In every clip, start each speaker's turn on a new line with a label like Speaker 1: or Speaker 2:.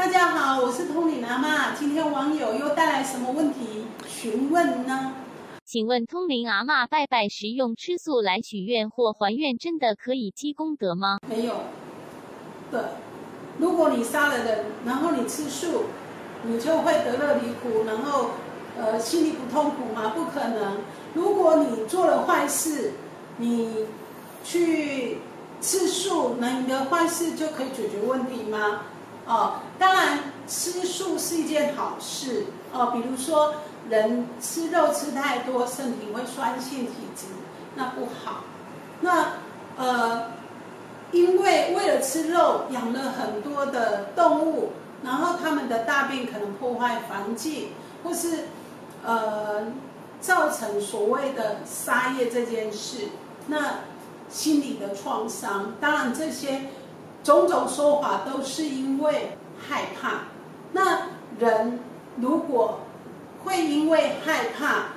Speaker 1: 大家好，我是通灵阿妈。今天网友又带来什么问题询问呢？
Speaker 2: 请问通灵阿妈拜拜时用吃素来许愿或还愿，真的可以积功德吗？
Speaker 1: 没有。的，如果你杀了人，然后你吃素，你就会得乐离苦，然后呃心里不痛苦吗？不可能。如果你做了坏事，你去吃素，那你的坏事就可以解决问题吗？哦，当然吃素是一件好事哦，比如说。人吃肉吃太多，身体会酸性体质，那不好。那呃，因为为了吃肉，养了很多的动物，然后他们的大便可能破坏环境，或是呃造成所谓的杀业这件事，那心理的创伤。当然，这些种种说法都是因为害怕。那人如果会因为害怕，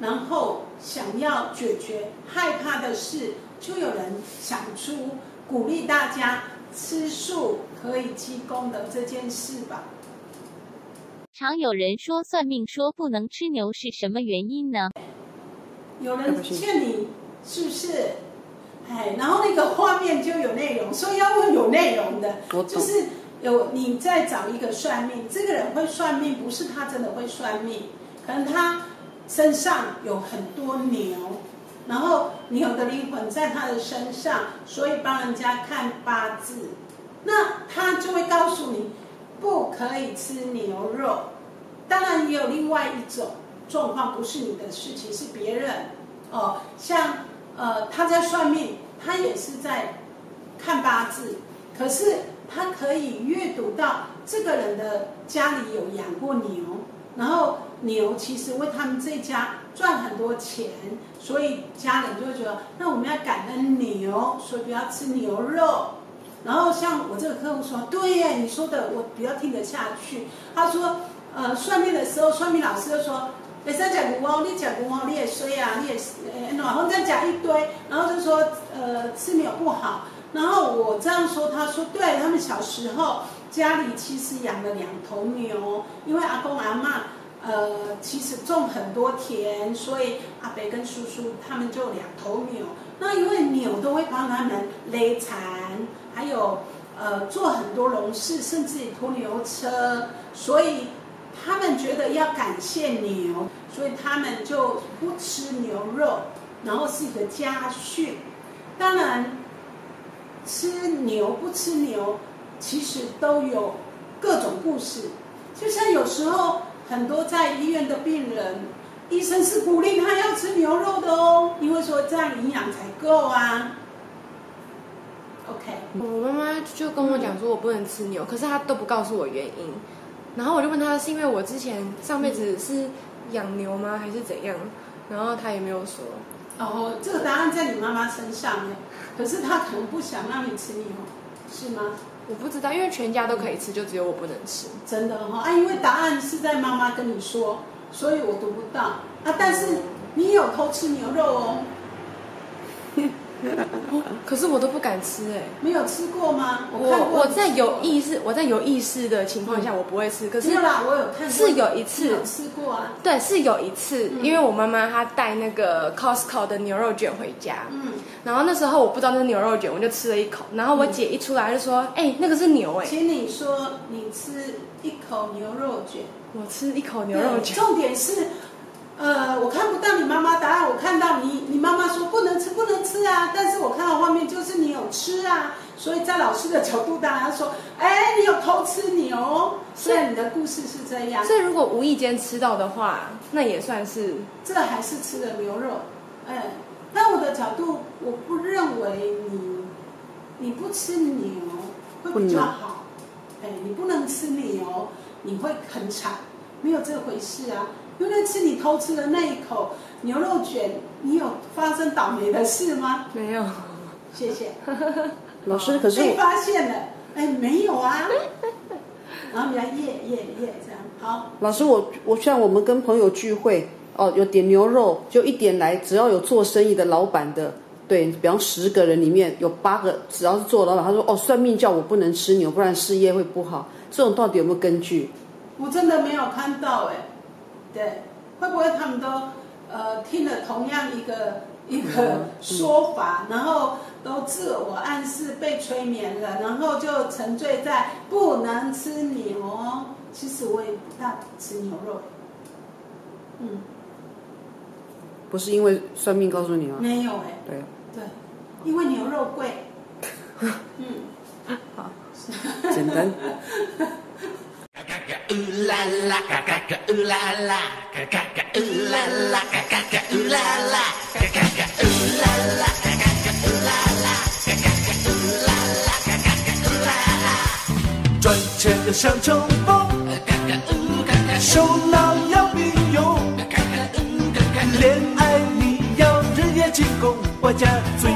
Speaker 1: 然后想要解决害怕的事，就有人想出鼓励大家吃素可以积功的这件事吧。
Speaker 2: 常有人说算命说不能吃牛是什么原因呢？
Speaker 1: 有人劝你是不是？哎，然后那个画面就有内容，所以要问有内容的，就是有你在找一个算命，这个人会算命，不是他真的会算命。可能他身上有很多牛，然后牛的灵魂在他的身上，所以帮人家看八字，那他就会告诉你不可以吃牛肉。当然也有另外一种状况，不是你的事情，是别人哦。像呃他在算命，他也是在看八字，可是他可以阅读到这个人的家里有养过牛，然后。牛其实为他们这家赚很多钱，所以家人就会觉得，那我们要感恩牛，所以不要吃牛肉。然后像我这个客户说，对耶，你说的我比较听得下去。他说，呃，算命的时候，算命老师就说，你在讲牛哦，你讲牛哦，你也衰啊，你也呃，然后再讲一堆，然后就说，呃，吃牛不好。然后我这样说，他说，对他们小时候家里其实养了两头牛，因为阿公阿妈。呃，其实种很多田，所以阿伯跟叔叔他们就两头牛。那因为牛都会帮他们勒蚕，还有呃做很多农事，甚至拖牛车，所以他们觉得要感谢牛，所以他们就不吃牛肉，然后是一个家训。当然，吃牛不吃牛，其实都有各种故事，就像有时候。很多在医院的病人，医生是鼓励他要吃牛肉的哦，因为说这样营养才够啊。OK，
Speaker 3: 我妈妈就跟我讲说，我不能吃牛，可是她都不告诉我原因。然后我就问他，是因为我之前上辈子是养牛吗，还是怎样？然后他也没有说。
Speaker 1: 哦，这个答案在你妈妈身上呢，可是他可能不想让你吃牛，是吗？
Speaker 3: 我不知道，因为全家都可以吃，就只有我不能吃。
Speaker 1: 真的哈啊，因为答案是在妈妈跟你说，所以我读不到啊。但是你有偷吃牛肉哦。
Speaker 3: 可是我都不敢吃哎，
Speaker 1: 没有吃过吗？
Speaker 3: 我我在有意识，我在有意识的情况下，我不会吃。可是
Speaker 1: 啦，我有看
Speaker 3: 是有一次
Speaker 1: 吃过啊。
Speaker 3: 对，是有一次，因为我妈妈她带那个 Costco 的牛肉卷回家，嗯，然后那时候我不知道那是牛肉卷，我就吃了一口，然后我姐一出来就说：“哎，那个是牛哎。”
Speaker 1: 请你说你吃一口牛肉卷，
Speaker 3: 我吃一口牛肉卷，
Speaker 1: 重点是。呃，我看不到你妈妈答案，我看到你，你妈妈说不能吃，不能吃啊。但是我看到画面就是你有吃啊，所以在老师的角度大家说，哎，你有偷吃牛，虽然你的故事是这样。
Speaker 3: 所以如果无意间吃到的话，那也算是。
Speaker 1: 这还是吃的牛肉，哎，但我的角度，我不认为你，你不吃牛会比较好，哎，你不能吃牛，你会很惨，没有这回事啊。因为吃你偷吃的那一口牛肉卷，你有发生倒霉的事吗？
Speaker 3: 没有，
Speaker 1: 谢谢。
Speaker 4: 老师，可是
Speaker 1: 被发现了，哎，没有啊。然后你来耶耶耶这样好。
Speaker 4: 老师，我我像我们跟朋友聚会，哦，有点牛肉就一点来，只要有做生意的老板的，对，比方十个人里面有八个，只要是做老板，他说哦，算命叫我不能吃牛，不然事业会不好。这种到底有没有根据？
Speaker 1: 我真的没有看到哎，对，会不会他们都呃听了同样一个一个说法，然后都自我暗示被催眠了，然后就沉醉在不能吃牛。其实我也不大吃牛肉，嗯，
Speaker 4: 不是因为算命告诉你吗？
Speaker 1: 没有哎，
Speaker 4: 对啊，
Speaker 1: 对，因为牛肉贵，嗯，
Speaker 4: 好，简单。
Speaker 5: 赚钱要像冲锋，手脑要并用，恋爱你要日夜进攻，外加追赶跑跳。